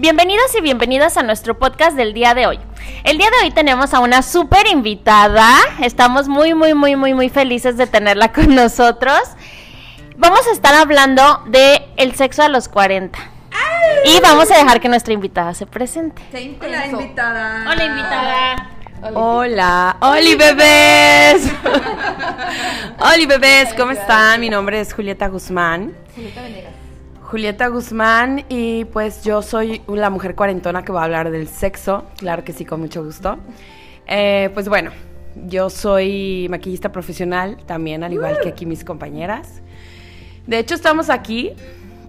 Bienvenidos y bienvenidas a nuestro podcast del día de hoy. El día de hoy tenemos a una súper invitada. Estamos muy, muy, muy, muy, muy felices de tenerla con nosotros. Vamos a estar hablando de el sexo a los 40. Y vamos a dejar que nuestra invitada se presente. Hola, invitada. Hola, invitada. Hola, Oli bebés. Oli bebés, ¿cómo están? Mi nombre es Julieta Guzmán. Julieta Venegas. Julieta Guzmán y pues yo soy la mujer cuarentona que va a hablar del sexo, claro que sí, con mucho gusto. Eh, pues bueno, yo soy maquillista profesional también, al igual que aquí mis compañeras. De hecho, estamos aquí,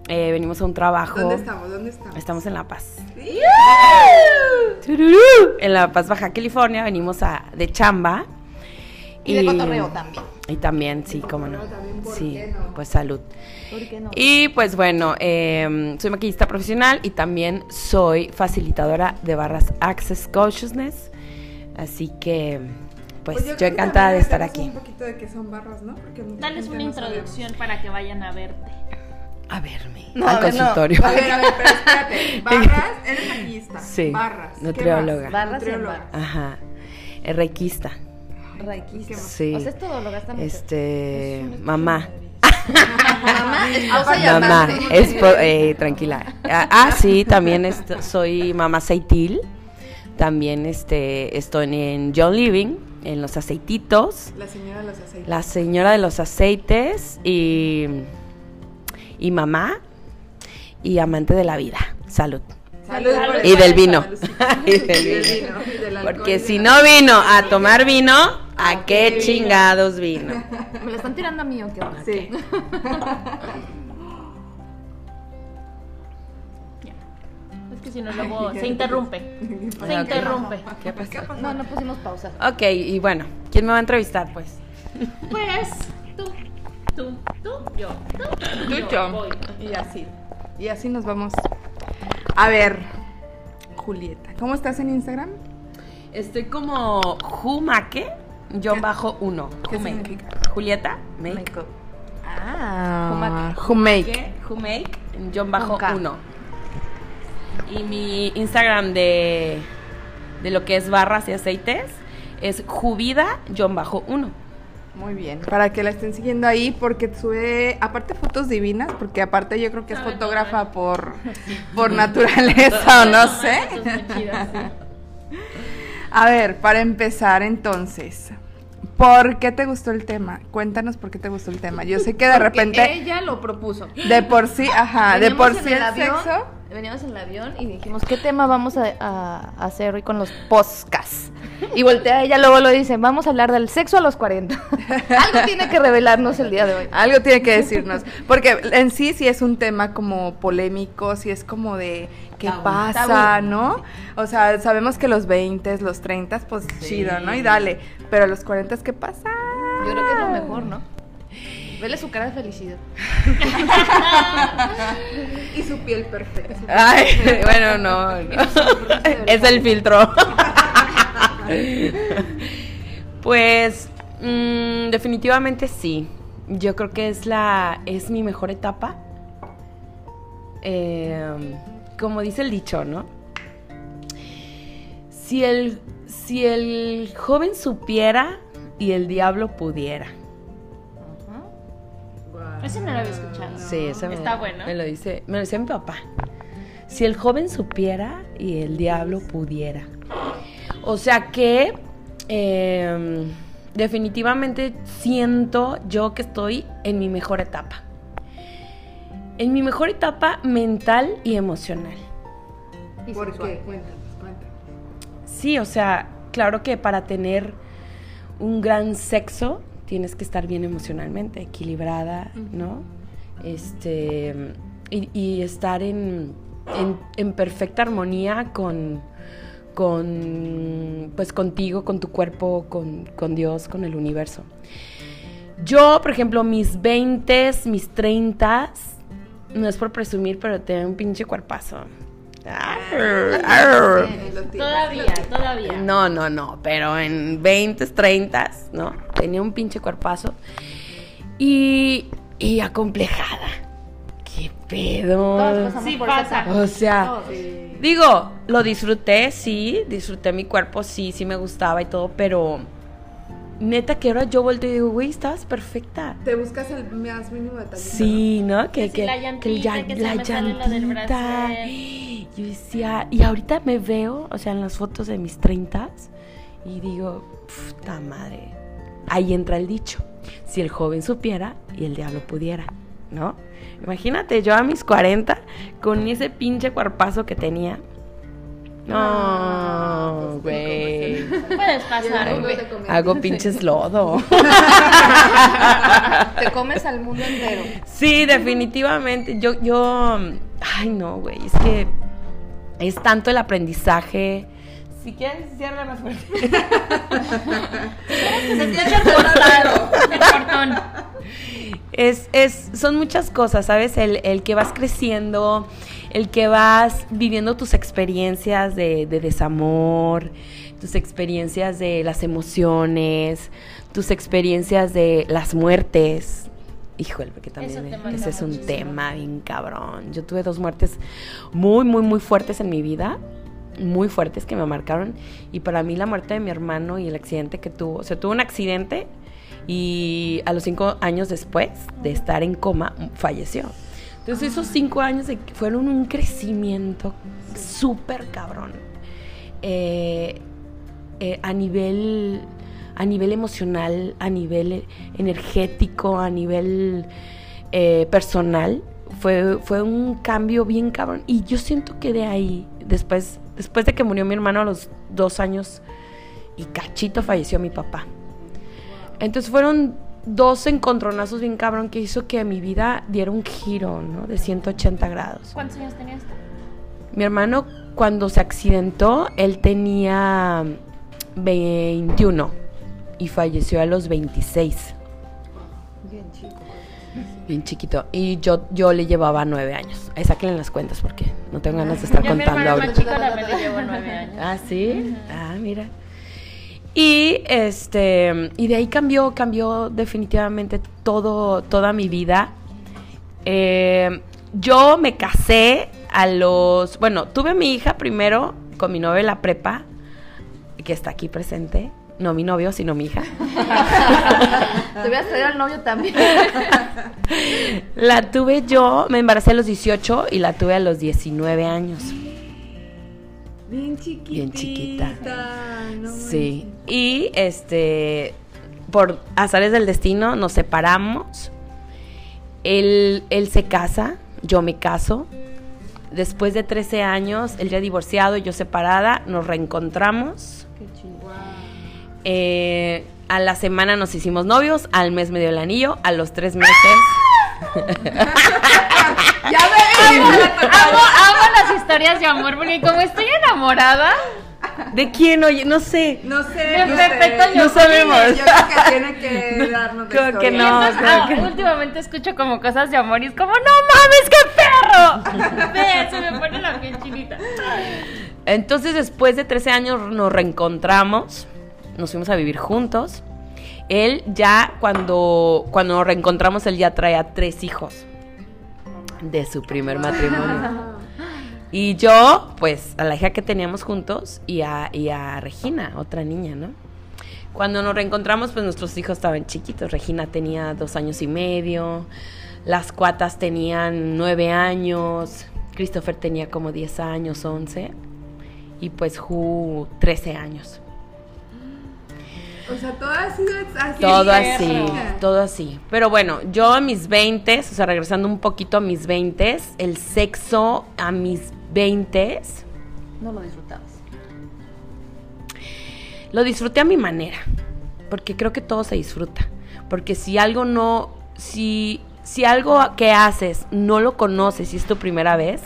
eh, venimos a un trabajo. ¿Dónde estamos? ¿Dónde estamos? Estamos en La Paz. Tururú. En La Paz, Baja California, venimos a, de chamba. Y de cotorreo también. Y también, sí, cómo no. también, ¿por Sí, qué no? pues salud. ¿Por qué no? Y pues bueno, eh, soy maquillista profesional y también soy facilitadora de barras Access Consciousness. Así que, pues, Pues yo, que encantada de estar aquí. Un poquito de qué son barras, ¿no? Porque Dales una no sabe. introducción para que vayan a verte. A verme. No, al a ver, no. consultorio. A ver, a ver, pero espérate. Barras, eres maquillista. Sí, Barras. ¿Qué nutrióloga. Barras y Nutrióloga. Ajá. Es reikista. Reikista. Sí. O sea, es todo, lo gasta mucho. Este, mamá. Mamá, esposa y Mamá, espo- eh, tranquila. Ah, ah, sí, también soy mamá aceitil. También este, estoy en John Living, en los aceititos. La señora de los aceites. La señora de los aceites y, y mamá y amante de la vida. Salud. Salud. Salud. por Y del vino. Y del Y del vino. Porque y si no vino a tomar vino, ¿a ¿A qué chingados vino? ¿Me la están tirando a mí o qué onda? Sí. Es que si no, luego se interrumpe. Se interrumpe. ¿Qué pasó? No, no pusimos pausa. Ok, y bueno, ¿quién me va a entrevistar pues? Pues tú, tú, tú, yo, tú, Tú, yo. yo. voy. Y así. Y así nos vamos. A ver, Julieta, ¿cómo estás en Instagram? Estoy como Jumake, yo bajo uno. ¿Qué significa? Julieta, make. Ah, yo bajo uno. Y mi Instagram de, de lo que es barras y aceites es Jubida, yo bajo uno. Muy bien. Para que la estén siguiendo ahí, porque sube, aparte fotos divinas, porque aparte yo creo que es Sabe fotógrafa por, por naturaleza o no sé. A ver, para empezar entonces, ¿por qué te gustó el tema? Cuéntanos por qué te gustó el tema. Yo sé que de Porque repente, Ella lo propuso. de por sí, ajá, de por sí el avión, sexo. Veníamos en el avión y dijimos, ¿qué tema vamos a, a hacer hoy con los podcasts? Y voltea ella, luego lo dice, vamos a hablar del sexo a los 40. Algo tiene que revelarnos el día de hoy. Algo tiene que decirnos, porque en sí sí es un tema como polémico, sí es como de qué Tabú. pasa, Tabú. ¿no? O sea, sabemos que los 20, los 30, pues chido, ¿no? Y dale, pero los 40, ¿qué pasa? Yo creo que es lo mejor, ¿no? Vele su cara de felicidad. Y su piel perfecta. Ay, bueno, no, no. es el filtro. pues mm, definitivamente sí. Yo creo que es la es mi mejor etapa. Eh, como dice el dicho, ¿no? Si el si el joven supiera y el diablo pudiera. Ese no lo había escuchado. Sí, ese me- Está bueno. Me lo dice, me lo decía mi papá. Si el joven supiera y el diablo pudiera. O sea que eh, definitivamente siento yo que estoy en mi mejor etapa. En mi mejor etapa mental y emocional. Y ¿Por sexual. qué? Cuéntanos. Sí, o sea, claro que para tener un gran sexo tienes que estar bien emocionalmente, equilibrada, ¿no? Este, y, y estar en, en- en perfecta armonía con, con, pues contigo, con tu cuerpo, con, con Dios, con el universo. Yo, por ejemplo, mis 20, mis 30, no es por presumir, pero tengo un pinche cuerpazo. Arr, arr. Todavía, todavía. No, no, no, pero en 20, 30, ¿no? Tenía un pinche cuerpazo. Y, y acomplejada. ¿Qué pedo? Sí por pasa. O sea, digo, lo disfruté, sí, disfruté mi cuerpo, sí, sí me gustaba y todo, pero neta que ahora yo volteo y digo, güey, estabas perfecta. Te buscas el más mínimo detalle. Sí, ¿no? Que, sí, que, la que llantita, que la del llantita. Yo decía, y ahorita me veo, o sea, en las fotos de mis 30 y digo, puta madre. Ahí entra el dicho, si el joven supiera y el diablo pudiera, ¿no? Imagínate yo a mis 40 con ese pinche cuerpazo que tenía. No, güey. Puedes pasar, Ay, güey. te comí. Hago pinches lodo. Te comes al mundo entero. Sí, definitivamente. Yo, yo, ay no, güey, es que es tanto el aprendizaje. Si quieres, cierra más fuerte. Se cierra el portón. El portón. Es, es, son muchas cosas, ¿sabes? El, el que vas creciendo, el que vas viviendo tus experiencias de, de desamor, tus experiencias de las emociones, tus experiencias de las muertes. Híjole, porque también eh, ese es un muchísimo. tema bien cabrón. Yo tuve dos muertes muy, muy, muy fuertes en mi vida. Muy fuertes que me marcaron. Y para mí la muerte de mi hermano y el accidente que tuvo. O sea, tuvo un accidente y a los cinco años después de estar en coma, falleció. Entonces esos cinco años fueron un crecimiento súper cabrón. Eh, eh, a nivel a nivel emocional, a nivel energético, a nivel eh, personal, fue, fue un cambio bien cabrón. Y yo siento que de ahí, después, después de que murió mi hermano a los dos años y cachito falleció mi papá. Entonces fueron dos encontronazos bien cabrón que hizo que mi vida diera un giro, ¿no? De 180 grados. ¿Cuántos años tenías tú? Mi hermano, cuando se accidentó, él tenía 21 y falleció a los 26. Bien chico. Bien chiquito. Y yo, yo le llevaba nueve años. Ahí sáquenle las cuentas porque no tengo ganas de estar Yo mi contando hermano más ahorita. chico también le llevo nueve años. Ah, sí. Ah, mira. Y este y de ahí cambió, cambió definitivamente todo, toda mi vida. Eh, yo me casé a los, bueno, tuve a mi hija primero con mi novio la prepa, que está aquí presente. No mi novio, sino mi hija. Te voy a traer al novio también. La tuve yo, me embaracé a los 18 y la tuve a los 19 años. Bien chiquita. Bien chiquita. No Sí. Y este, por azares del destino, nos separamos. Él, él se casa, yo me caso. Después de 13 años, él ya divorciado y yo separada, nos reencontramos. Qué chido. Eh, a la semana nos hicimos novios, al mes me dio el anillo, a los tres meses. Ya ves. Amo, amo las historias de amor porque como estoy enamorada, ¿De quién? Oye, no sé. No sé. No sé. No sabemos. Yo creo que tiene que darnos Creo que historia. no. Entonces, creo ah, que- últimamente escucho como cosas de amor y es como, ¡no mames, qué perro! Ve, se me pone la piel chinita. Entonces, después de 13 años nos reencontramos, nos fuimos a vivir juntos. Él ya, cuando, cuando nos reencontramos, él ya traía tres hijos de su primer matrimonio. Y yo, pues, a la hija que teníamos juntos y a, y a Regina, otra niña, ¿no? Cuando nos reencontramos, pues nuestros hijos estaban chiquitos. Regina tenía dos años y medio, las cuatas tenían nueve años, Christopher tenía como 10 años, 11, y pues Ju 13 años. O sea, todo ha sido así. Todo así, todo así. Pero bueno, yo a mis 20, o sea, regresando un poquito a mis 20, el sexo a mis 20 No lo disfrutabas. lo disfruté a mi manera, porque creo que todo se disfruta. Porque si algo no, si, si algo que haces no lo conoces y es tu primera vez,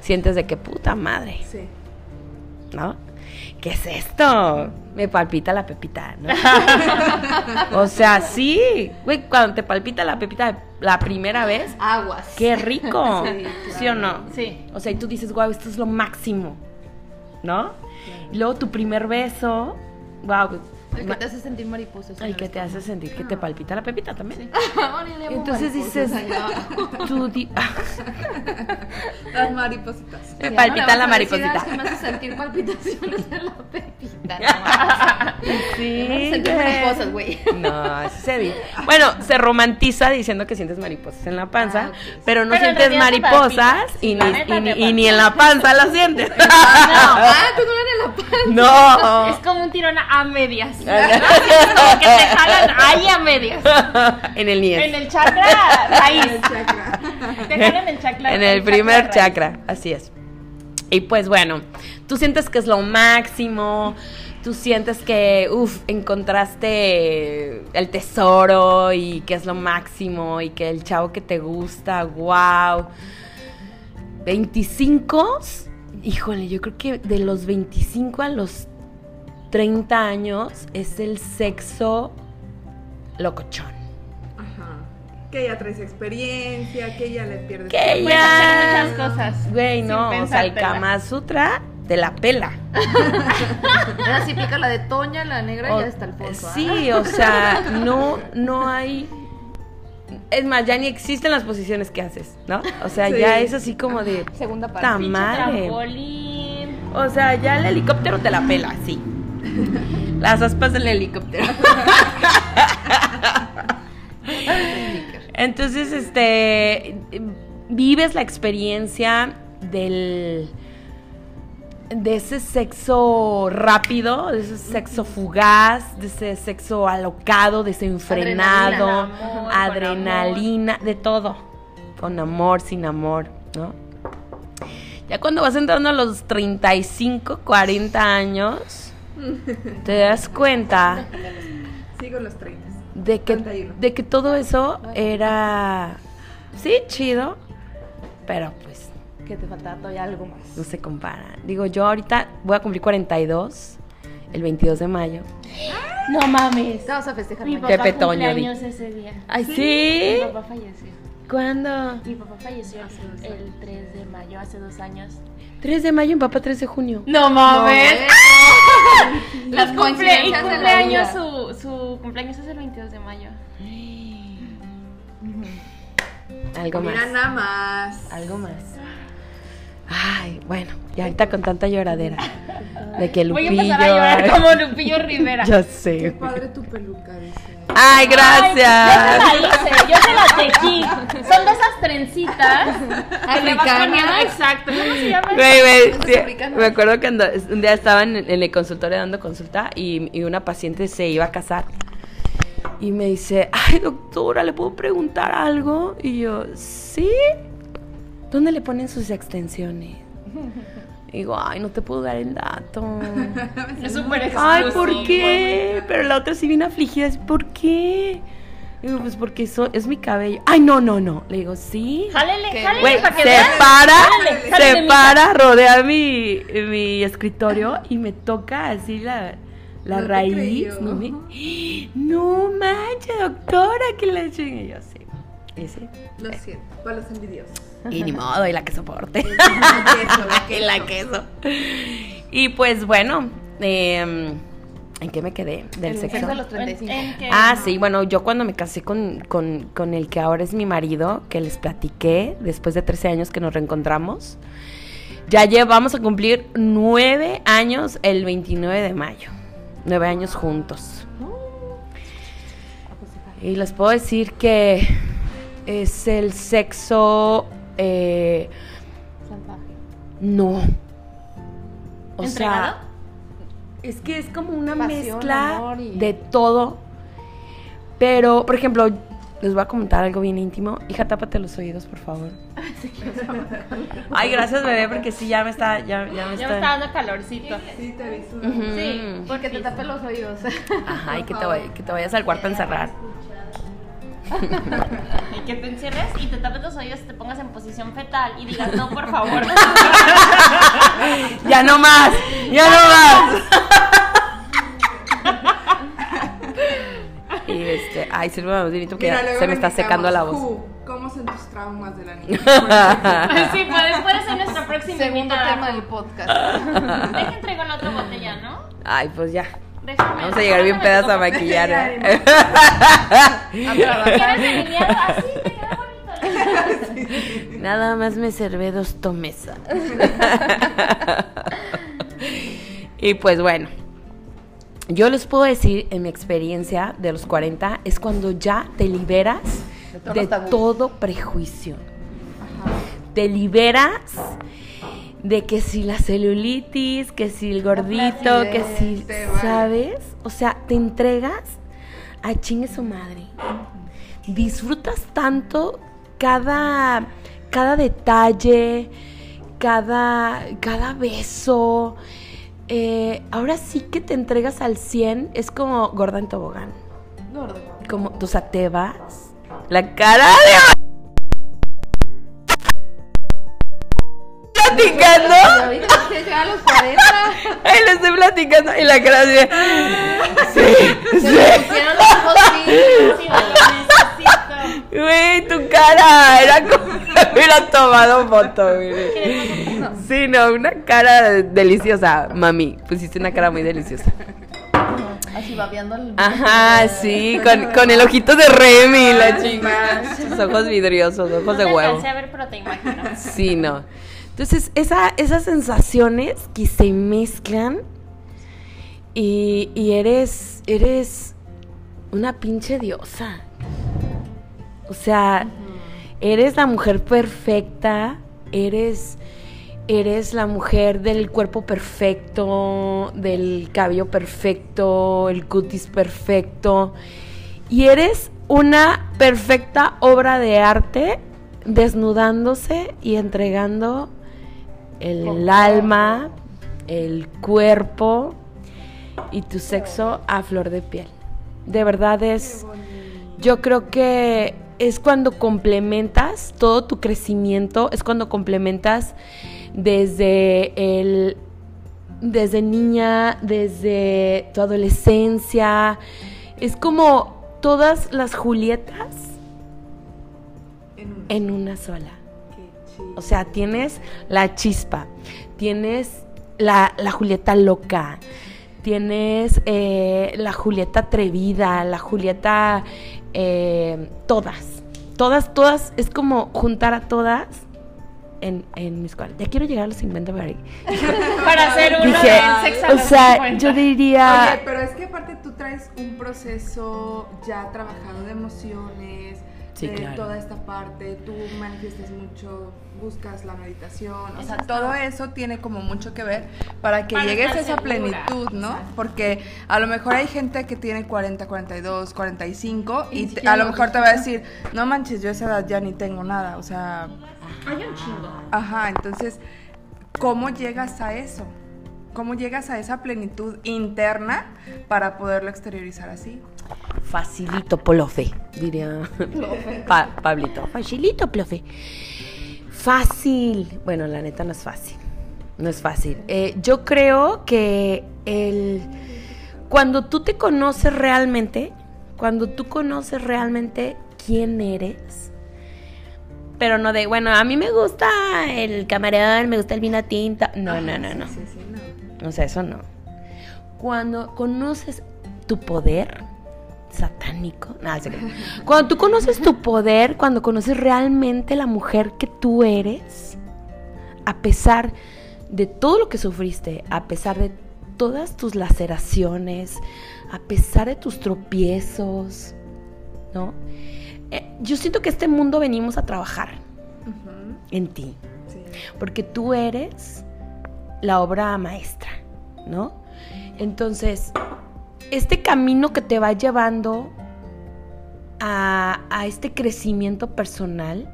sientes de que puta madre, Sí. ¿no? ¿Qué es esto? Me palpita la pepita, ¿no? o sea, sí, güey, cuando te palpita la pepita la primera vez, Aguas. qué rico, Sí, ¿sí o no? Sí. O sea, y tú dices, wow, esto es lo máximo, ¿no? Y luego tu primer beso, wow, El que te hace sentir mariposas. El que te hace sentir que te palpita la pepita también. Llamo Entonces dices, tú di- Las maripositas. me Ya, palpita no, la mariposita. "Ah, es que me hace sentir palpitaciones en la pepita. No. Sí, Me hace sentir mariposas, güey. No, así se dice. Bueno, se romantiza diciendo que sientes mariposas en la panza, Ah, ok. pero no Pero en sientes mariposas y, Sí, ni, y ni- y ni en la panza lo sientes. Ah, tú no eres la panza. No. Es como un tirón a medias. Que te jalan ahí a medias. en el niés. En el chakra raíz. Te jalan el chakra. En el primer raíz. chakra, así es. Y pues bueno, tú sientes que es lo máximo, tú sientes que, uff, encontraste el tesoro y que es lo máximo y que el chavo que te gusta, wow. 25, híjole, yo creo que de los 25 a los 30 años es el sexo locochón. Ajá. Que ya traes experiencia, que ya le pierdes. Que ya. hacer muchas cosas. Güey, no, o sea, el. Kama Sutra te la pela. Ahora sí pica la de Toña, la negra, y ya está el fondo. ¿ah? Sí, o sea, no, no hay. Es más, ya ni existen las posiciones que haces, ¿no? O sea, Sí. ya es así como de. Segunda parte. ¡Ta Pinche madre! trampolín. O sea, ya el helicóptero te la pela, sí. Las aspas del helicóptero. Entonces, este, vives la experiencia del, de ese sexo rápido, de ese sexo fugaz, de ese sexo alocado, desenfrenado, Adrenalina, amor, adrenalina, de todo, con amor, sin amor, ¿no? Ya cuando vas entrando a los 35, 40 años, te das cuenta Sigo los 30. de que, 31. de que todo eso era, sí, chido, pero pues Que te faltaba todavía algo más. no se compara. Digo, yo ahorita voy a cumplir 42, el 22 de mayo. No mames. Vas a festejar Mi papá Pepe Toño, cumpleaños ese día. Ay, ¿sí? Mi papá falleció. ¿Cuándo? Mi papá falleció el, el 3 de mayo, hace dos años. 3 de mayo, mi papá 3 de junio. No mames. Las Las cumple, y cumpleaños, su, su cumpleaños es el 22 de mayo. Algo más. Mira nada más. Algo más. Ay, bueno, y ahorita con tanta lloradera. De que Voy Lupillo. a empezar a llorar como Lupillo Rivera. Ya Qué sé. padre tu peluca, dice. Ay, Ay, yo gracias. te la hice, yo te la tejí. Son de esas trencitas. Africanas. poniendo- Exacto. ¿Cómo se llama? Güey, güey, africanas. me acuerdo que ando- un día estaba en, en el consultorio dando consulta y, y una paciente se iba a casar. Y me dice, ay doctora, ¿le puedo preguntar algo? Y yo, ¿sí? ¿Dónde le ponen sus extensiones? Y digo, ay, no te puedo dar el dato. Es súper Ay. ¿por qué? Pero la otra sí viene afligida, es, ¿por qué? Digo, pues porque eso es mi cabello. Ay, no, no, no. Le digo, sí. Jálele, jálele Güey, para que se para, Jálele, jálele, se para, rodea mi, mi escritorio y me toca así la, la No raíz. No, me- no manches, doctora, que la chingue. Yo sí. Y sí. Lo siento, para los envidiosos. Y ni modo, y la que soporte. La queso, la y la queso. Y pues bueno, em, ¿en qué me quedé? Del El sexo. sexo a los 35. ¿En qué? Ah, sí, bueno, yo cuando me casé con, con- con el que ahora es mi marido, que les platiqué, después de 13 años que nos reencontramos, ya llevamos a cumplir nueve años el 29 de mayo. Nueve años juntos. Y les puedo decir que es el sexo... eh, Salvaje. no. O ¿Entregado? sea, es que es como una Pasión, mezcla y- de todo. Pero, por ejemplo, les voy a comentar algo bien íntimo. Hija, tápate los oídos, por favor. Ay, gracias, bebé, porque sí, ya me está, ya, ya me Ya me está. dando calorcito. Sí, te aviso. Sí. Porque te tape los oídos. Ajá, y que te, que te vayas al cuarto a encerrar. Y que te encierres y te tapes los oídos y te pongas en posición fetal y digas, no, por favor. Ya no más, ya no más. y este, ay, sirve un vinito que Mira, ya se me está secando la voz. Who, ¿Cómo son tus traumas de la niña? sí, puedes, puedes ser nuestra próxima Segundo tema del podcast. Deja entrego la otra botella, ¿no? Ay, pues ya. Déjame. Vamos a llegar bien pedas a maquillar. ¿eh? A trabajar. ¿Quieres delineado? Así te queda bonito. Nada más me servé dos tomesas. y pues bueno, yo les puedo decir en mi experiencia de los 40 es cuando ya te liberas De todo prejuicio. Te liberas de que si la celulitis, que si el gordito, que si, te vale. ¿sabes? O sea, te entregas a chingue su madre. Disfrutas tanto cada, cada detalle, cada, cada beso. Eh, ahora sí que te entregas al 100, es como gorda en tobogán. Gordo. Como, o sea, te vas. La cara de... 40. Ay, le estoy platicando y la cara de... Sí, Se me pusieron los ojos fijos. Sí, lo necesito. Güey, tu cara era como si hubiera tomado foto, güey. Sí, no, una cara deliciosa, mami. Pusiste una cara muy deliciosa. Así babeando el. Ajá, sí, con, con el ojito de Remy, la chica. Sus ojos vidriosos, ojos No de huevo. alcancé a ver, pero te imagino. Sí, no. Entonces, esa, esas sensaciones que se mezclan y, y eres, eres una pinche diosa. O sea, eres la mujer perfecta, eres, eres la mujer del cuerpo perfecto, del cabello perfecto, el cutis perfecto. Y eres una perfecta obra de arte desnudándose y entregando el alma, el cuerpo y tu sexo a flor de piel. De verdad es, yo creo que es cuando complementas todo tu crecimiento, es cuando complementas desde el desde niña, desde tu adolescencia, es como todas las Julietas En un- en una sola. O sea, tienes la chispa, tienes la, la Julieta loca, tienes eh, la Julieta atrevida, la Julieta... eh, todas, todas, todas, es como juntar a todas en, en mis cuadros. Ya quiero llegar a los 50, pero Para hacer uno dije, del sexo a o sea, 50. yo diría... Oye, pero es que aparte tú traes un proceso ya trabajado de emociones, Sí, de claro. toda esta parte, tú manifiestas mucho, buscas la meditación, o sea, Exacto. todo eso tiene como mucho que ver para que Para llegues a esa segura. plenitud, ¿no? Exacto. Porque a lo mejor hay gente que tiene 40, 42, 45 Y te- a lo lo mejor te va a decir, no manches, yo a esa edad ya ni tengo nada, o sea, Hay un chingo. Ajá, entonces, ¿cómo llegas a eso? ¿Cómo llegas a esa plenitud interna para poderlo exteriorizar así? Facilito, plofe, diría Pa- Pablito. Facilito, plofe. Fácil. Bueno, la neta no es fácil. No es fácil. Eh, yo creo que el cuando tú te conoces realmente, cuando tú conoces realmente quién eres, pero no de, bueno, a mí me gusta el camarón, me gusta el vino tinta. No, no, no, no. Sí, sí, no. O sea, eso no. Cuando conoces tu poder satánico, nada, se cuando tú conoces tu poder, cuando conoces realmente la mujer que tú eres, a pesar de todo lo que sufriste, a pesar de todas tus laceraciones, a pesar de tus tropiezos, ¿no? Eh, yo siento que este mundo venimos a trabajar en ti sí. porque tú eres la obra maestra, ¿no? Entonces, este camino que te va llevando a, a este crecimiento personal,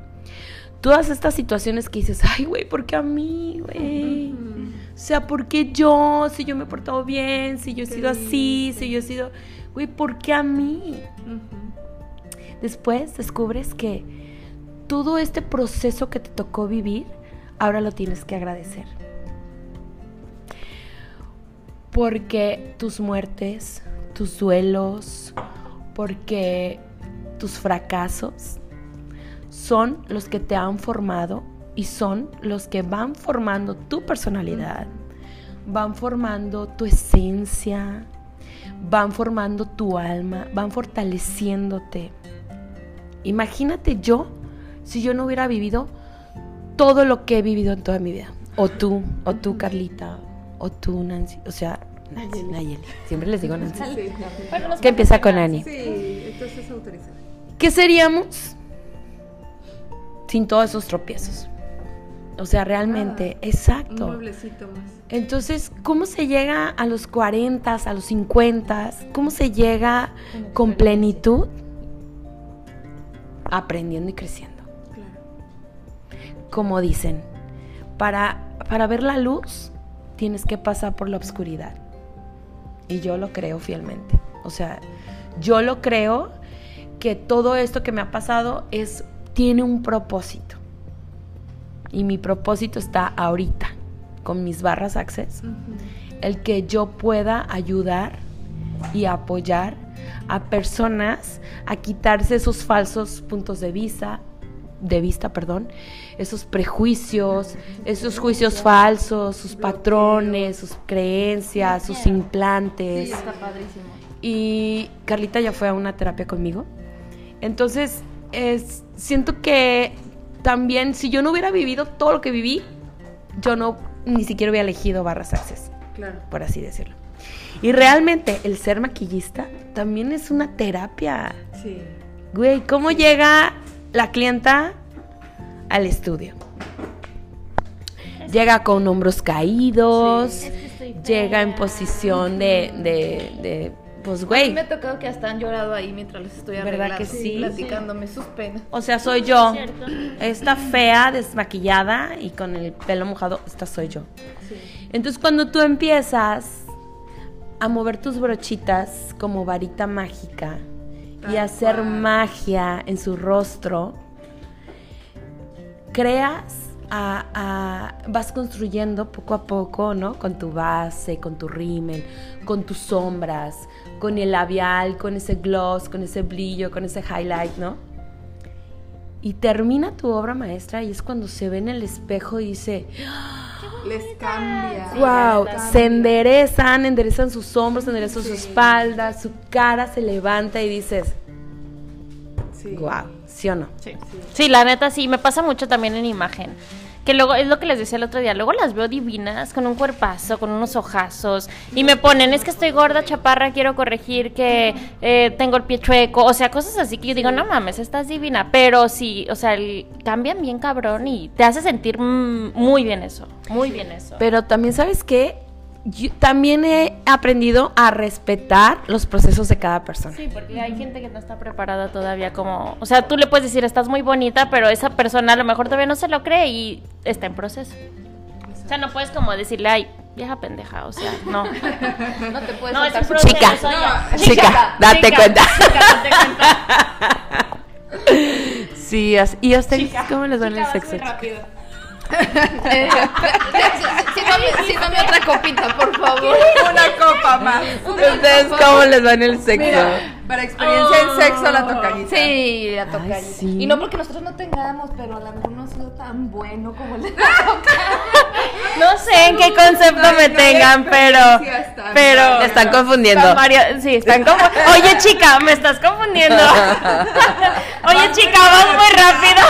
todas estas situaciones que dices, ay, güey, ¿por qué a mí, güey? O sea, ¿por qué yo? Si yo me he portado bien, si yo he sido así, si yo he sido, güey, ¿por qué a mí? Después descubres que todo este proceso que te tocó vivir, ahora lo tienes que agradecer. Porque tus muertes, tus duelos, porque tus fracasos son los que te han formado y son los que van formando tu personalidad, van formando tu esencia, van formando tu alma, van fortaleciéndote. Imagínate yo si yo no hubiera vivido todo lo que he vivido en toda mi vida. O tú, o tú, Carlita, o tú, Nancy. O sea, Nancy, Nayeli. Siempre les digo Nancy. Que empieza con Ani. Sí, entonces. ¿Qué seríamos sin todos esos tropiezos? O sea, realmente, Un exacto. mueblecito más. Entonces, ¿cómo se llega a los 40, a los 50? ¿Cómo se llega con plenitud? Aprendiendo y creciendo. Claro. Como dicen, para, para ver la luz tienes que pasar por la oscuridad. Y yo lo creo fielmente. O sea, yo lo creo que todo esto que me ha pasado es, tiene un propósito. Y mi propósito está ahorita, con mis barras Access, el que yo pueda ayudar y apoyar a personas a quitarse esos falsos puntos de vista, de vista, perdón, esos prejuicios, esos juicios falsos, sus patrones, sus creencias, sus implantes. Está padrísimo. Y Carlita ya fue a una terapia conmigo. Entonces, es, siento que también si yo no hubiera vivido todo lo que viví, yo no ni siquiera hubiera elegido Barras Access, Claro. por así decirlo. Y realmente el ser maquillista también es una terapia. Sí. Güey, ¿cómo llega la clienta al estudio? Llega con hombros caídos, Sí. llega en posición de, de, de pues, güey, me ha tocado que hasta han llorado ahí mientras les estoy ¿Verdad arreglando. que sí? Platicándome sus penas. o sea, soy yo. Esta fea, desmaquillada y con el pelo mojado, esta soy yo. Entonces, cuando tú empiezas a mover tus brochitas como varita mágica y hacer cual. magia en su rostro, creas, a- a- vas construyendo poco a poco, ¿no? Con tu base, con tu rímel, con tus sombras, con el labial, con ese gloss, con ese brillo, con ese highlight, ¿no? Y termina tu obra maestra y es cuando se ve en el espejo y dice, Les cambia. wow, les cambia. se enderezan, enderezan sus hombros, enderezan su espalda, su cara se levanta y dices, Sí. wow, ¿sí o no? Sí. Sí, la neta sí, me pasa mucho también en imagen. Que luego, es lo que les decía el otro día, luego las veo divinas, con un cuerpazo, con unos ojazos, y me ponen, es que estoy gorda, chaparra, quiero corregir que eh, tengo el pie chueco, o sea, cosas así que yo digo, no mames, estás divina, pero sí, o sea, cambian bien cabrón y te hace sentir mm, muy bien eso, muy bien eso. Pero también, ¿sabes qué? Yo también he aprendido a respetar los procesos de cada persona. Sí, porque hay gente que no está preparada todavía como, o sea, tú le puedes decir, estás muy bonita, pero esa persona a lo mejor todavía no se lo cree y está en proceso. O sea, no puedes como decirle, ay, vieja pendeja, o sea, no. No te puedes No, es un proceso. Chica, ya. chica, date cuenta. Chica, date cuenta. Sí, así- ¿y a ustedes Chica, cómo les va en chica, el sexo? muy rápido. Sírvame, otra copita, por favor. Una copa más. ¿Ustedes cómo les va en el sexo? Mira, para experiencia en sexo la tocallita. Sí, la toca. sí. Y no porque nosotros no tengamos, pero a lo mejor no ha sido tan bueno como el No sé en qué concepto No me no tengan, pero. Pero. Me están confundiendo. Están varia- sí, están como. Oye, chica, me estás confundiendo. Oye, chica, vas muy rápido.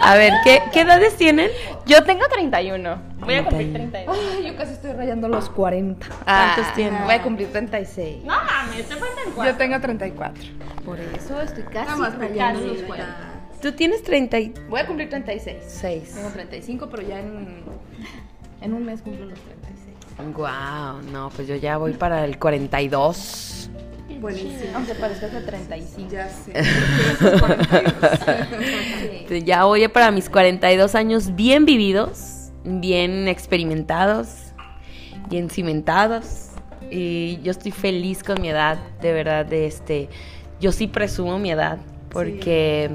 A ver, ¿qué, qué edades tienen? Yo tengo 31. Voy a cumplir 31. Ay, yo casi estoy rayando los 40. ¿Cuántos tienes? Voy a cumplir 36. No mames, te faltan Yo cuatro. tengo 34. Por eso estoy casi más rayando casi, los güey. 40. Tú tienes 36. Voy a cumplir 36. Tengo 35, pero ya en, en un mes cumplo los 36. Wow, no, pues yo ya voy para el 42. Buenísimo. Aunque parezca de 35. Ya sé. Sí. Ya voy para mis 42 años bien vividos, bien experimentados, bien cimentados. Y yo estoy feliz con mi edad, de verdad, de este. Yo sí presumo mi edad, porque,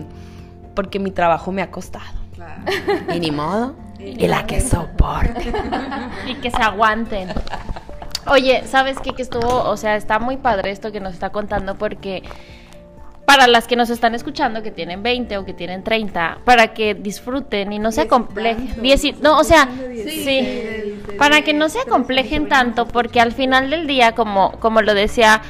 porque mi trabajo me ha costado. Claro. Y ni modo. Y la que soporte. Y que se aguanten. Oye, ¿sabes qué? Que estuvo, o sea, está muy padre esto que nos está contando porque para las que nos están escuchando que tienen 20 o que tienen 30, para que disfruten y no se Diez y complejen. tantos, Diez y- nos no, o sea, sí. para que no se acomplejen tanto, porque al final del día, como, como lo decía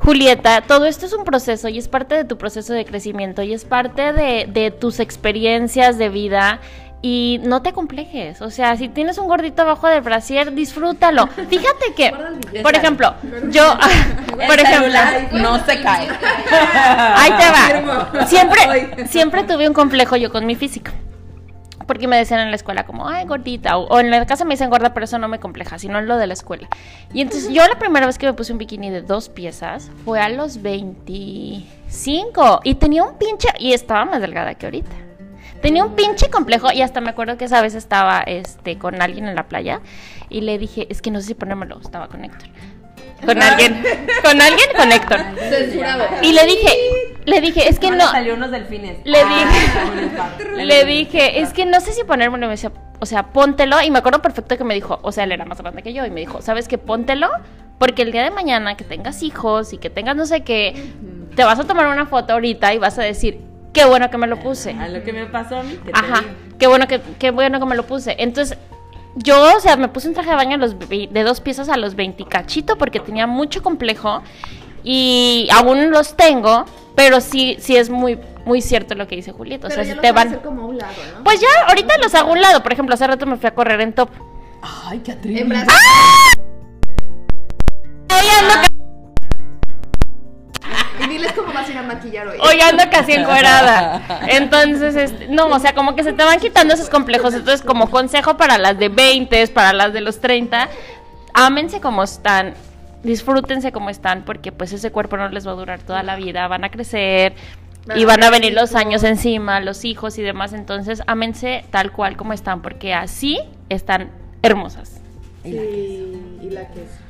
Julieta, todo esto es un proceso y es parte de tu proceso de crecimiento y es parte de, de tus experiencias de vida. Y no te complejes, o sea, si tienes un gordito abajo del brasier, disfrútalo. Fíjate que, por ejemplo, yo, por ejemplo, no se cae. Ahí te va. Siempre, siempre tuve un complejo yo con mi físico. Porque me decían en la escuela como, ay, gordita. O, o en la casa me dicen gorda, pero eso no me compleja, sino en lo de la escuela. Y entonces yo la primera vez que me puse un bikini de dos piezas fue a los 25. Y tenía un pinche... Y estaba más delgada que ahorita. Tenía un pinche complejo y hasta me acuerdo que esa vez estaba este, con alguien en la playa y le dije, es que no sé si ponérmelo, estaba con Héctor. Con alguien, con alguien, con Héctor. Censurado. Y le dije, le dije, es que no, salió unos delfines. le dije, le dije, es que no sé si ponérmelo. Y me decía, o sea, póntelo. Y me acuerdo perfecto que me dijo, o sea, él era más grande que yo. Y me dijo, ¿sabes qué? Póntelo. Porque el día de mañana que tengas hijos y que tengas no sé qué, te vas a tomar una foto ahorita y vas a decir, qué bueno que me lo puse. A lo que me pasó a mí. Ajá, qué bueno que, qué bueno que me lo puse. Entonces, yo, o sea, me puse un traje de baño los, de dos piezas a los 20 cachito porque tenía mucho complejo y aún los tengo, pero sí, sí es muy, muy cierto lo que dice Julieta. O sea, si te van... como a un lado, ¿no? Pues ya, ahorita los hago a un lado. Por ejemplo, hace rato me fui a correr en top. Ay, qué atrevido. En brazos. Hoy vas a ir a maquillar hoy. hoy ando casi encuerada. Entonces, este, no, o sea, como que se te van quitando esos complejos. Entonces, como consejo para las de 20, para las de los 30, ámense como están. Disfrútense como están, porque pues ese cuerpo no les va a durar toda la vida, van a crecer y van a venir los años encima, los hijos y demás, entonces ámense tal cual como están, porque así están hermosas. y la que es.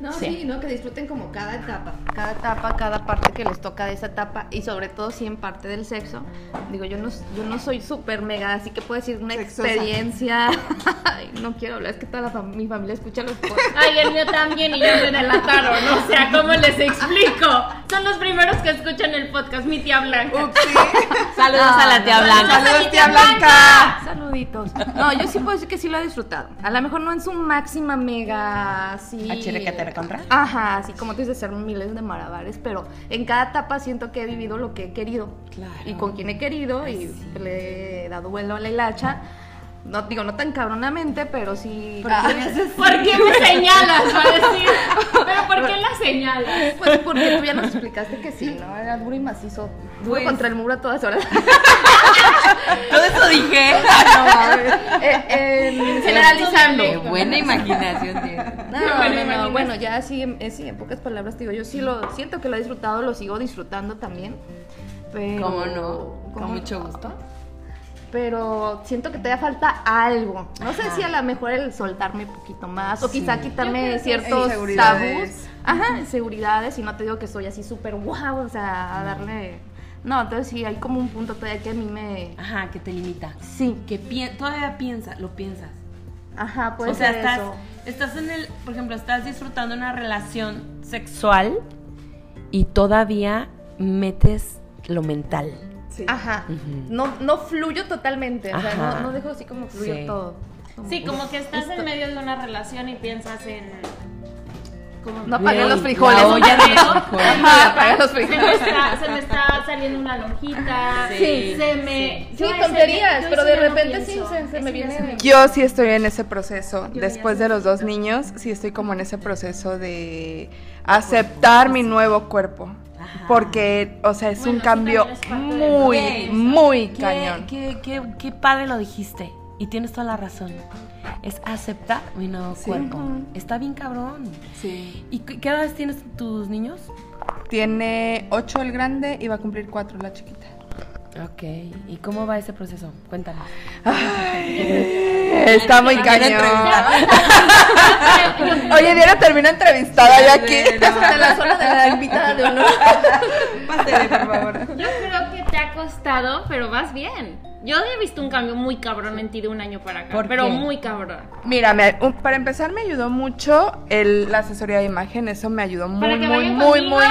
No, Sí. sí. ¿no? Que disfruten como cada etapa, cada etapa, cada parte que les toca de esa etapa y sobre todo si en parte del sexo. Digo, yo no, yo no soy súper mega, así que puedo decir una Sexosa. experiencia. Ay, no quiero hablar, es que toda la fam- mi familia escucha los podcasts. Ay, el mío también y ya me delataron, o sea, ¿cómo les explico? Son los primeros que escuchan el podcast, mi tía Blanca. Saludos a la tía Blanca. Saludos, tía Blanca. Saluditos. No, yo sí puedo decir que sí lo he disfrutado. A lo mejor no en su máxima mega, así. ¿A Ajá, así como tú dices, hacer miles de malabares, pero en cada etapa siento que he vivido lo que he querido. Claro. Y con quien he querido y le he dado vuelo a la hilacha. No digo, no tan cabronamente, pero sí. Ah. ¿Por qué me señalas? Va a decir. ¿Pero por qué la señalas? Pues porque tú ya nos explicaste que sí, ¿no? Era duro y macizo. Duro Pues- contra el muro a todas horas. Todo eso dije. Eh, en- generalizando. Qué buena imaginación tienes. No, no, no, bueno, ya sí, eh, sí, en pocas palabras digo, yo sí lo siento que lo he disfrutado, lo sigo disfrutando también. Pero, ¿Cómo no? ¿cómo Con mucho no? gusto. Pero siento que todavía falta algo. No sé si a lo mejor el soltarme un poquito más o quizá quitarme ciertos Inseguridades. tabús. Ajá, inseguridades y no te digo que soy así súper guau, o sea, a darle... No, entonces sí, hay como un punto todavía que a mí me... Ajá, que te limita. Sí, Que pi- todavía piensa, lo piensas. ajá, puede o sea, ser estás, eso. estás en el, por ejemplo, estás disfrutando una relación sexual y todavía metes lo mental. Sí. Ajá, no, no fluyo totalmente, o sea, no, no dejo así como fluir Sí. todo. Sí, como que estás en medio de una relación y piensas en. Como- No apagué los frijoles. la olla de los Ajá, frijoles. Ajá, apagué los Se me, frijoles. está, se me está saliendo una lonjita. Sí. Se me. Sí, tonterías, pero de repente sí se- se me viene- Yo sí estoy en ese proceso. Yo Después de los dos niños, sí estoy como en ese proceso de aceptar mi nuevo cuerpo. Ajá. Porque, o sea, es Bueno, un cambio muy, muy Qué, cañón. Qué, qué, qué padre lo dijiste. Y tienes toda la razón. Es aceptar mi nuevo Sí. cuerpo. Ujú. Está bien cabrón. Sí. ¿Y qué edades tienes tus niños? Tiene ocho el grande y va a cumplir cuatro la chiquita. Ok. ¿Y cómo va ese proceso? Cuéntanos. Está muy cañón. Oye, Diana termina entrevistada ya aquí. De la zona de la invitada de honor. Pásale, por favor. Yo creo que te ha costado, pero vas bien. Yo he visto un cambio muy cabrón en ti de un año para acá. ¿Por pero qué? muy cabrón. Mira, me- un- para empezar me ayudó mucho el, la asesoría de imagen, eso me ayudó muy, Para que muy, muy, conmigo. muy.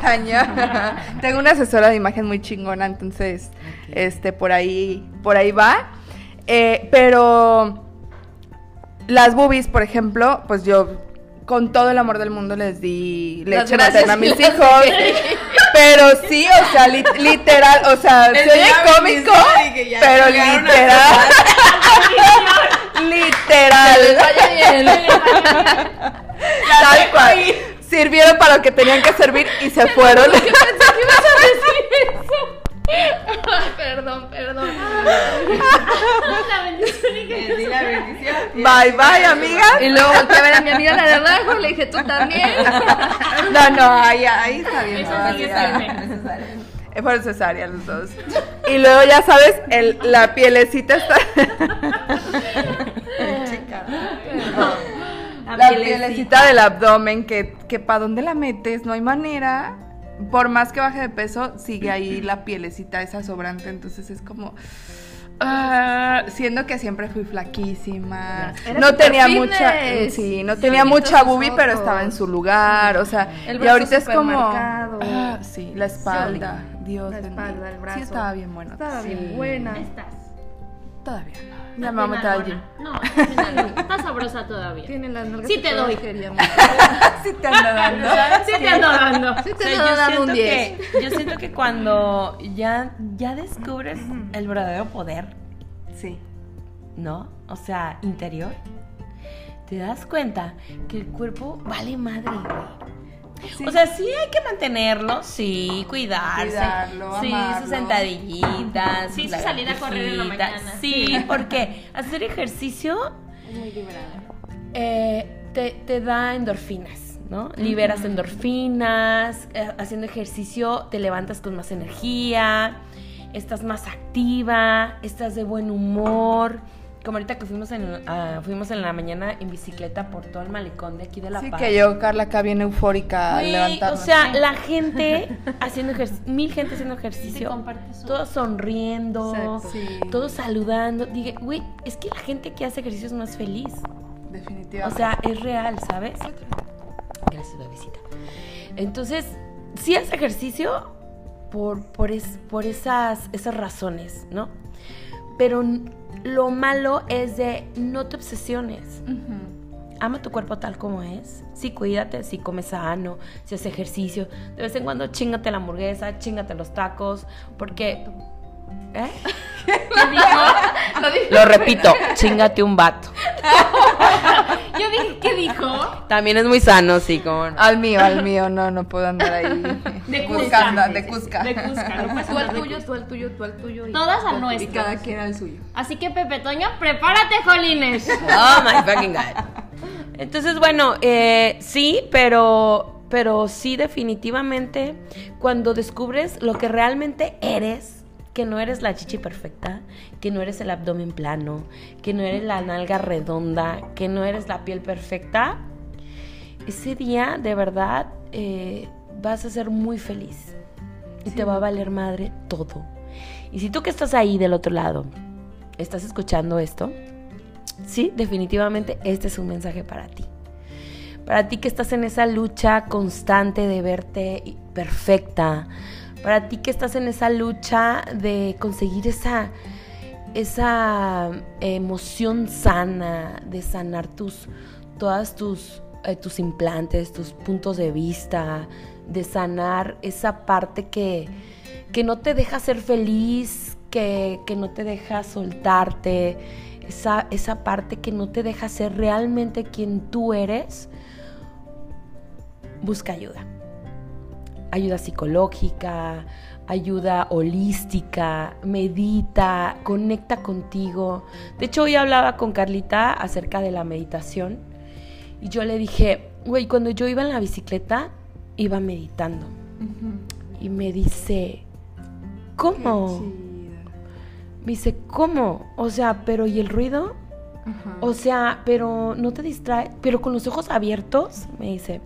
Tengo una asesora de imagen muy chingona, entonces, este, por ahí, por ahí va. Eh, pero Las boobies, por ejemplo, pues yo con todo el amor del mundo les di leche materna a mis hijos. Pero sí, o sea, li- literal, o sea, día cómico, 26 que ya pero literal. literal. Tal cual. Sirvieron para lo que tenían que servir y se fueron. ¿Qué pensé que ibas a decir eso? Perdón, perdón. La bendición y que- di la bendición. Bye, bye, amiga. Y luego volteé a ver a mi amiga la de abajo y le dije, ¿tú también? No, no, ahí, ahí está bien. Eso sí es firme. Eh, Fueron cesáreas los dos. Y luego ya sabes, el, la pielecita está. La pielecita del abdomen, que, que para dónde la metes, no hay manera. Por más que baje de peso, sigue ahí la pielecita esa sobrante. Entonces es como. ah, siendo que siempre fui flaquísima. No tenía fitness. mucha. Sí, no tenía mucha boobie, pero estaba en su lugar. O sea, El y brazo ahorita es como. ah, sí, la espalda. Dios La espalda, el brazo. Sí, estaba bien bueno. Estaba Sí. bien buena. Estás. Todavía no. Ya me voy a meter al gym. No, estás sabrosa todavía. Tiene las nalgas Sí te doy. Sí te ando dando. Sí te ando dando. Sí te ando dando un siento 10. que, yo siento que cuando ya, ya descubres el verdadero poder, Sí. ¿no? O sea, interior, te das cuenta que el cuerpo vale madre, güey. Sí. O sea, sí hay que mantenerlo, sí, cuidarse. Cuidarlo, sí, amarlo. sus sentadillitas. Sí, su salida a correr en la mañana. Sí, porque hacer ejercicio Es muy liberada. eh, te, te da endorfinas, ¿no? Liberas endorfinas, eh, haciendo ejercicio te levantas con más energía, estás más activa, estás de buen humor. Como ahorita que fuimos en, ah, fuimos en la mañana en bicicleta por todo el malecón de aquí de La Sí, Paz. que yo, Carla, acá bien eufórica levantarme. o sea, la gente haciendo ejercicio, mil gente haciendo ejercicio, todos sonriendo. Sí. todos saludando. Dije, güey, es que la gente que hace ejercicio es más feliz. Definitivamente. O sea, es real, ¿sabes? Gracias, bebecita. Entonces, sí haz ejercicio por, por, es- por esas, esas razones, ¿no? Pero lo malo es de no te obsesiones. Ama tu cuerpo tal como es. Sí, cuídate, sí come sano, si hace ejercicio. De vez en cuando chingate la hamburguesa, chingate los tacos, porque... ¿Eh? ¿Qué dijo? Lo repito, chingate un vato. Yo dije, ¿qué dijo? También es muy sano, sí, como... no. Al mío, al mío, no, no puedo andar ahí De buscando, Cusca. de Cusca. De Cusca, no Tú al tuyo, tú al tuyo, tú al tuyo. y- Todas al Y nuestro. cada quien al suyo. Así que Pepe Toño, prepárate, Jolines. Oh my fucking god. Entonces, bueno, eh, sí, pero, pero sí, definitivamente, cuando descubres lo que realmente eres, que no eres la chichi perfecta, que no eres el abdomen plano, que no eres la nalga redonda, que no eres la piel perfecta, ese día de verdad eh, vas a ser muy feliz y te va a valer madre todo. Y si tú que estás ahí del otro lado, estás escuchando esto, sí, definitivamente este es un mensaje para ti. Para ti que estás en esa lucha constante de verte perfecta. Para ti que estás en esa lucha de conseguir esa, esa emoción sana, de sanar tus, todas tus, eh, tus implantes, tus puntos de vista, de sanar esa parte que, que no te deja ser feliz, que, que no te deja soltarte, esa, esa parte que no te deja ser realmente quien tú eres, busca ayuda. Ayuda psicológica, ayuda holística, medita, conecta contigo. De hecho, hoy hablaba con Carlita acerca de la meditación y yo le dije, güey, cuando yo iba en la bicicleta, iba meditando. Y me dice, ¿cómo? Me dice, ¿cómo? O sea, pero ¿y el ruido? O sea, pero no te distrae, pero con los ojos abiertos, me dice.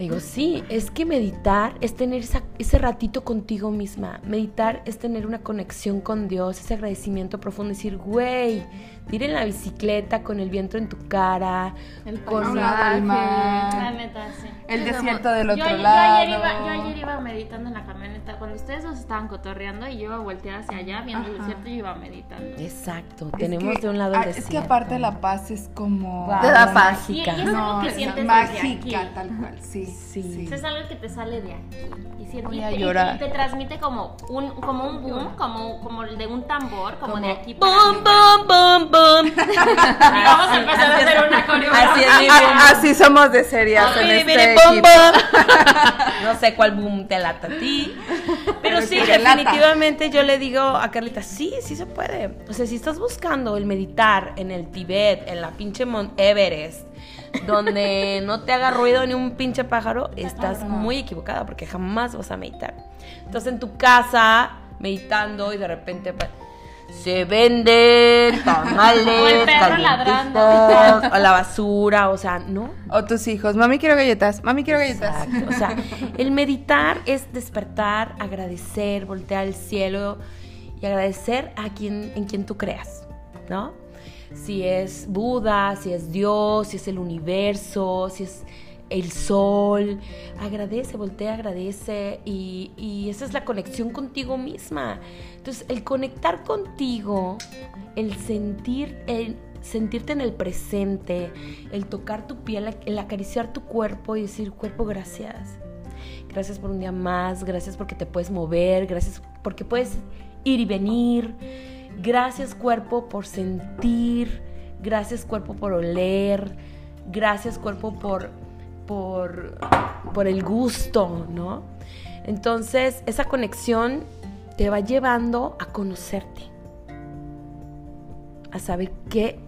Digo, sí, es que meditar es tener esa- ese ratito contigo misma. Meditar es tener una conexión con Dios, ese agradecimiento profundo. Decir, güey, ir en la bicicleta con el viento en tu cara, El con A un lado del mar. La neta, sí. El desierto del Yo, otro yo lado. ayer iba, yo ayer iba meditando en la camioneta. Cuando ustedes dos estaban cotorreando y yo iba a voltear hacia allá viendo el Ajá. desierto, yo iba meditando. Exacto, Es tenemos que- de un lado el Es que desierto. aparte la paz es como... Te da la paz. Y, y mágica. es algo No, que es sientes mágica, aquí. tal cual, sí. Sí. O sea, es algo que te sale de aquí. Y, y a te, y llorar. te transmite como un, como un boom, como, como el de un tambor, como, de aquí para Boom, arriba. Vamos a empezar a hacer una coreografía. Así es somos de serias en este bom. No sé cuál boom te lata a ti. Pero Pero sí, definitivamente yo le digo a Carlita, sí, sí se puede. O sea, si estás buscando el meditar en el Tibet, en la pinche Mount Everest, donde no te haga ruido ni un pinche pájaro, estás muy equivocada porque jamás vas a meditar. Entonces en tu casa, meditando y de repente... Se venden tamales, O o la basura, o sea, no, O tus hijos, mami quiero galletas, mami quiero galletas. Exacto. O sea, el meditar es despertar, agradecer, voltear al cielo y agradecer a quien en quien tú creas, ¿no? Si es Buda, si es Dios, si es el universo, si es el sol, agradece, voltea, agradece y, y esa es la conexión contigo misma. Entonces, el conectar contigo, el sentir, el sentirte en el presente, el tocar tu piel, el acariciar tu cuerpo y decir, cuerpo, gracias. Gracias por un día más, gracias porque te puedes mover, gracias porque puedes ir y venir. Gracias cuerpo por sentir, gracias cuerpo por oler, gracias cuerpo por, por, por el gusto, ¿no? Entonces esa conexión te va llevando a conocerte, a saber qué,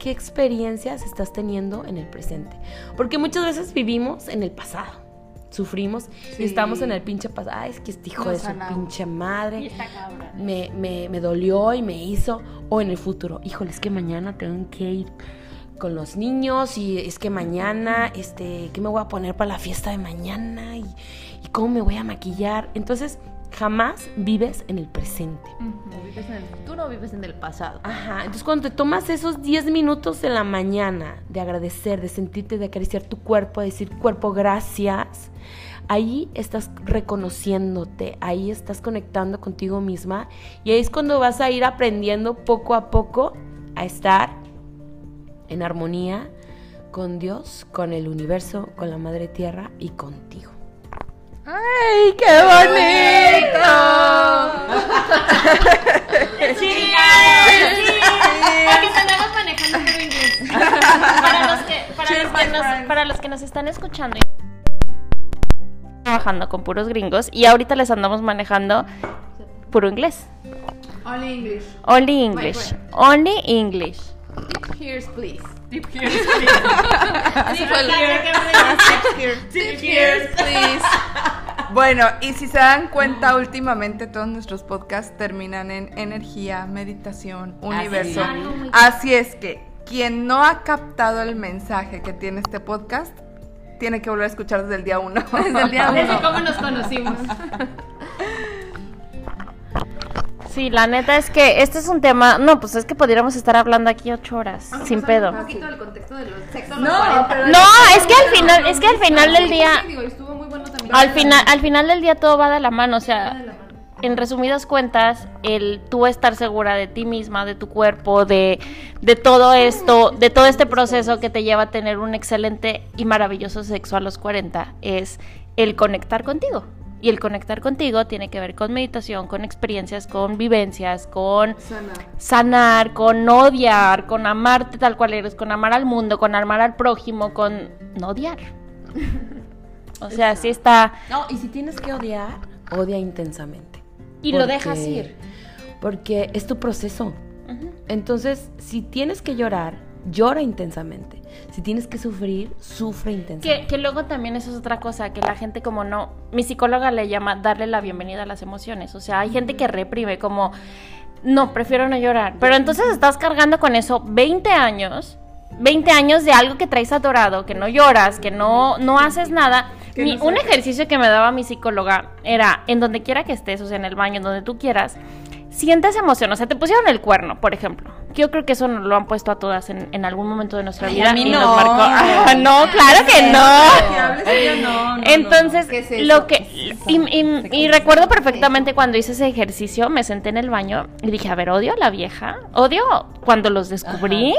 qué experiencias estás teniendo en el presente. Porque muchas veces vivimos en el pasado, sufrimos Sí. y estamos en el pinche pasado. Ay, es que este hijo de su pinche madre me, me, me dolió y me hizo, o en el futuro, híjole, es que mañana tengo que ir con los niños y es que mañana, este, ¿qué me voy a poner para la fiesta de mañana? ¿Y, y cómo me voy a maquillar? Entonces, jamás vives en el presente. O vives en el futuro o vives en el pasado. Ajá, entonces cuando te tomas esos 10 minutos en la mañana de agradecer, de sentirte, de acariciar tu cuerpo, de decir cuerpo gracias, ahí estás reconociéndote, ahí estás conectando contigo misma y ahí es cuando vas a ir aprendiendo poco a poco a estar en armonía con Dios, con el universo, con la madre tierra y contigo. ¡Ay, qué bonito! Porque andamos manejando puro inglés. Para los que, para los que, nos, para los que nos están escuchando trabajando con puros gringos y ahorita les andamos manejando puro inglés. Only English. Only English. Only English. Here's please. Deep here. Así fue el Cheers, please. Bueno, y si se dan cuenta, últimamente todos nuestros podcasts terminan en energía, meditación, universo. Así es que quien no ha captado el mensaje que tiene este podcast, tiene que volver a escuchar desde el día uno. Desde el día Desde uno. cómo nos conocimos. Sí, la neta es que este es un tema. No, pues es que podríamos estar hablando aquí ocho horas, sin pedo. Un poquito del contexto de los sexo. No, pero No, es que al final, es que al final del día, Digo, estuvo muy bueno también. al final, al final del día todo va de la mano, o sea, de la mano. en resumidas cuentas, el tú estar segura de ti misma, de tu cuerpo, de, de todo esto, de todo este proceso que te lleva a tener un excelente y maravilloso sexo a los 40, es el conectar contigo. Y el conectar contigo tiene que ver con meditación, con experiencias, con vivencias, con Sana. sanar, con odiar, con amarte tal cual eres, con amar al mundo, con amar al prójimo, con no odiar. O sea, sí está... No, y si tienes que odiar, odia intensamente. Y lo dejas ir. Porque es tu proceso. Entonces, si tienes que llorar, llora intensamente. Si tienes que sufrir, sufre intensamente. que luego también eso es otra cosa, que la gente como no, mi psicóloga le llama darle la bienvenida a las emociones, o sea, hay gente que reprime como, no, prefiero no llorar, pero entonces estás cargando con eso 20 años, 20 años de algo que traes atorado, que no lloras, que no, no haces nada, Que Mi- no un ejercicio que me daba mi psicóloga era en donde quiera que estés, o sea, en el baño, en donde tú quieras, sientes emoción. O sea, te pusieron el cuerno, por ejemplo. Yo creo que eso nos lo han puesto a todas en, en algún momento de nuestra Ay, vida. a mí y no. nos marcó. Ah, no, claro que no. Entonces, lo que. Y, y- y recuerdo perfectamente cuando hice ese ejercicio, me senté en el baño y dije, a ver, odio a la vieja. Odio cuando los descubrí.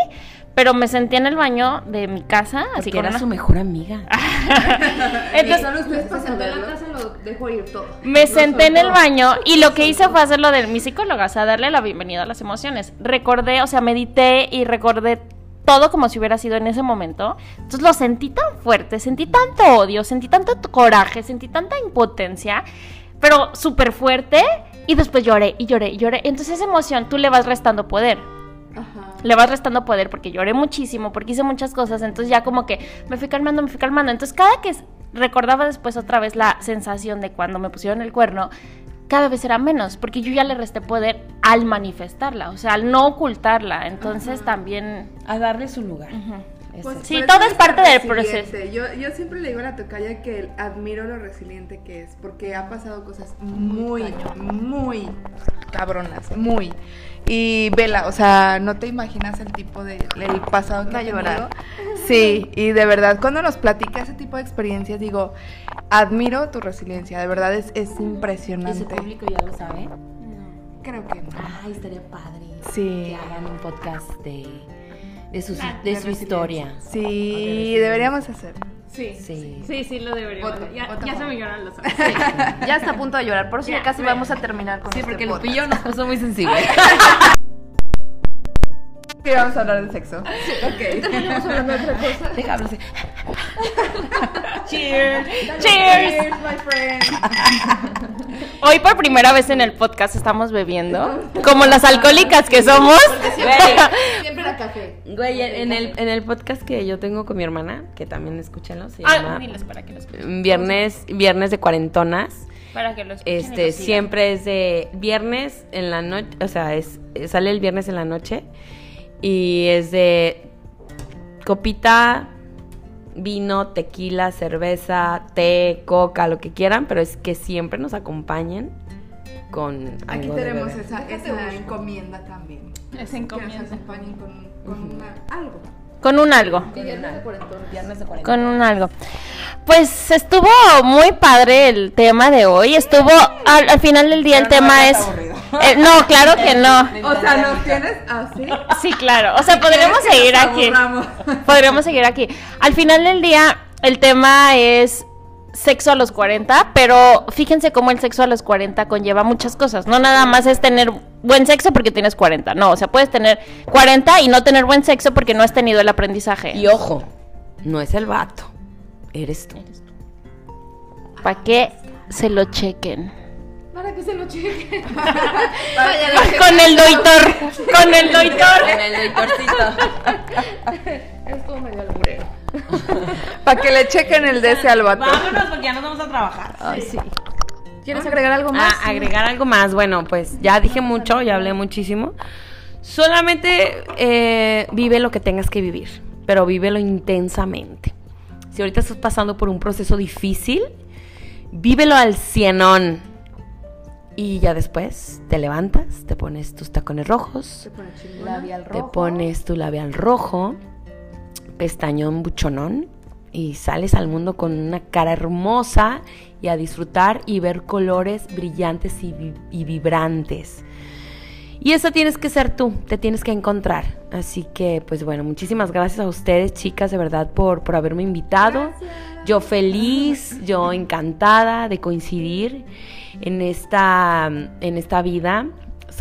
Pero me senté en el baño de mi casa, así con era su mejor amiga. Entonces, Solo ustedes para en la casa lo dejo ir todo. Me senté en el baño y lo que hice fue hacer lo de mi psicóloga, o sea, darle la bienvenida a las emociones. Recordé, o sea, medité y recordé todo como si hubiera sido en ese momento. Entonces lo sentí tan fuerte, sentí tanto odio, sentí tanto coraje, sentí tanta impotencia, pero súper fuerte. Y después lloré y lloré y lloré. Entonces esa emoción tú le vas restando poder. Le vas restando poder porque lloré muchísimo, porque hice muchas cosas, entonces ya como que me fui calmando, me fui calmando. Entonces cada que recordaba después otra vez la sensación de cuando me pusieron el cuerno, cada vez era menos, porque yo ya le resté poder al manifestarla, o sea, al no ocultarla. Entonces también... A darle su lugar. Pues, Sí, por todo es parte del resiliente. Yo, yo siempre le digo a la tocaya que admiro lo resiliente que es, porque ha pasado cosas muy, muy cabronas, muy. Y vela, o sea, no te imaginas el tipo de el pasado que ha tenido. Sí, y de verdad, cuando nos platica ese tipo de experiencias, digo, admiro tu resiliencia, de verdad es, es impresionante. público ya lo sabe. Creo que no. Ay, estaría padre. Sí. Que hagan un podcast de, de, su, Ah, de su historia. Sí, deberíamos hacer. Sí. Sí. Sí, sí, lo deberíamos. Voto, ya voto ya se me lloran los ojos. Ya está a punto de llorar, por eso ya Ya, casi vamos a terminar con Sí, este porque. Lupillo nos puso muy sensible. Que vamos a hablar de sexo. Ok. Estamos hablando de otra cosa. Déjame así. Cheers. Cheers. my friend. Hoy por primera vez en el podcast estamos bebiendo, como las alcohólicas que somos. Siempre era café. Güey, en el, en el podcast que yo tengo con mi hermana, que también escúchenlo, se Ah, llama diles para que lo escuchen. Viernes, Viernes de Cuarentonas. Para que lo escuchen. y Este, lo sigan. siempre es de viernes en la noche, o sea, es, sale el viernes en la noche y es de copita, vino, tequila, cerveza, té, coca, lo que quieran, pero es que siempre nos acompañen con Aquí algo de tenemos beber. esa, esa encomienda también. Es Que encomienda. nos acompañen con, con una- algo. Con un algo. Viernes de cuarentón. Viernes de cuarentena. Con un algo. Pues estuvo muy padre el tema de hoy. Estuvo al, al final del día el tema es. Eh, no, claro que no. O sea, ¿nos tienes así? Sí, claro. O sea, podríamos ¿Quieres que seguir aquí. Podríamos seguir aquí. Al final del día, el tema es sexo a los 40, pero fíjense cómo el sexo a los 40 conlleva muchas cosas. No nada más es tener buen sexo porque tienes 40. No, o sea, puedes tener 40 y no tener buen sexo porque no has tenido el aprendizaje. Y ojo, no es el vato, eres tú. Para que se lo chequen. Para que se lo cheque. Con el doitor. Con el doitor. En el doctorcito. Estuvo medio alburero. Para que le chequen el DC al vato. Vámonos porque ya nos vamos a trabajar. Ay, sí. ¿Quieres agregar algo más? Ah, agregar algo más. Bueno, pues ya dije mucho, ya hablé muchísimo. Solamente eh, vive lo que tengas que vivir, pero vívelo intensamente. Si ahorita estás pasando por un proceso difícil, vívelo al cienón. Y ya después te levantas, te pones tus tacones rojos, Labial te rojo. pones tu labial rojo, pestañón buchonón y sales al mundo con una cara hermosa y a disfrutar y ver colores brillantes y, vi- y vibrantes. Y eso tienes que ser tú, te tienes que encontrar. Así que, pues bueno, muchísimas gracias a ustedes, chicas, de verdad, por, por haberme invitado. Yo feliz, yo encantada de coincidir en esta, en esta vida.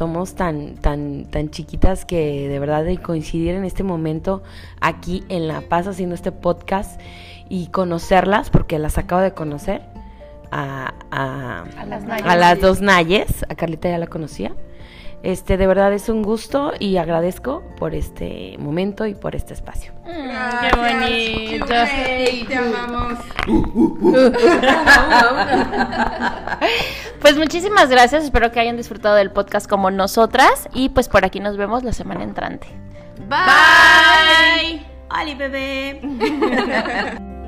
Somos tan, tan, tan chiquitas que de verdad de coincidir en este momento aquí en La Paz haciendo este podcast y conocerlas, porque las acabo de conocer a, a, A las a las dos Nayes, a Carlita ya la conocía. Este, de verdad es un gusto y agradezco por este momento y por este espacio. qué bonito. Hey, te amamos. Pues muchísimas gracias, espero que hayan disfrutado del podcast como nosotras y pues por aquí nos vemos la semana entrante. Bye. ¡Hola, bebé!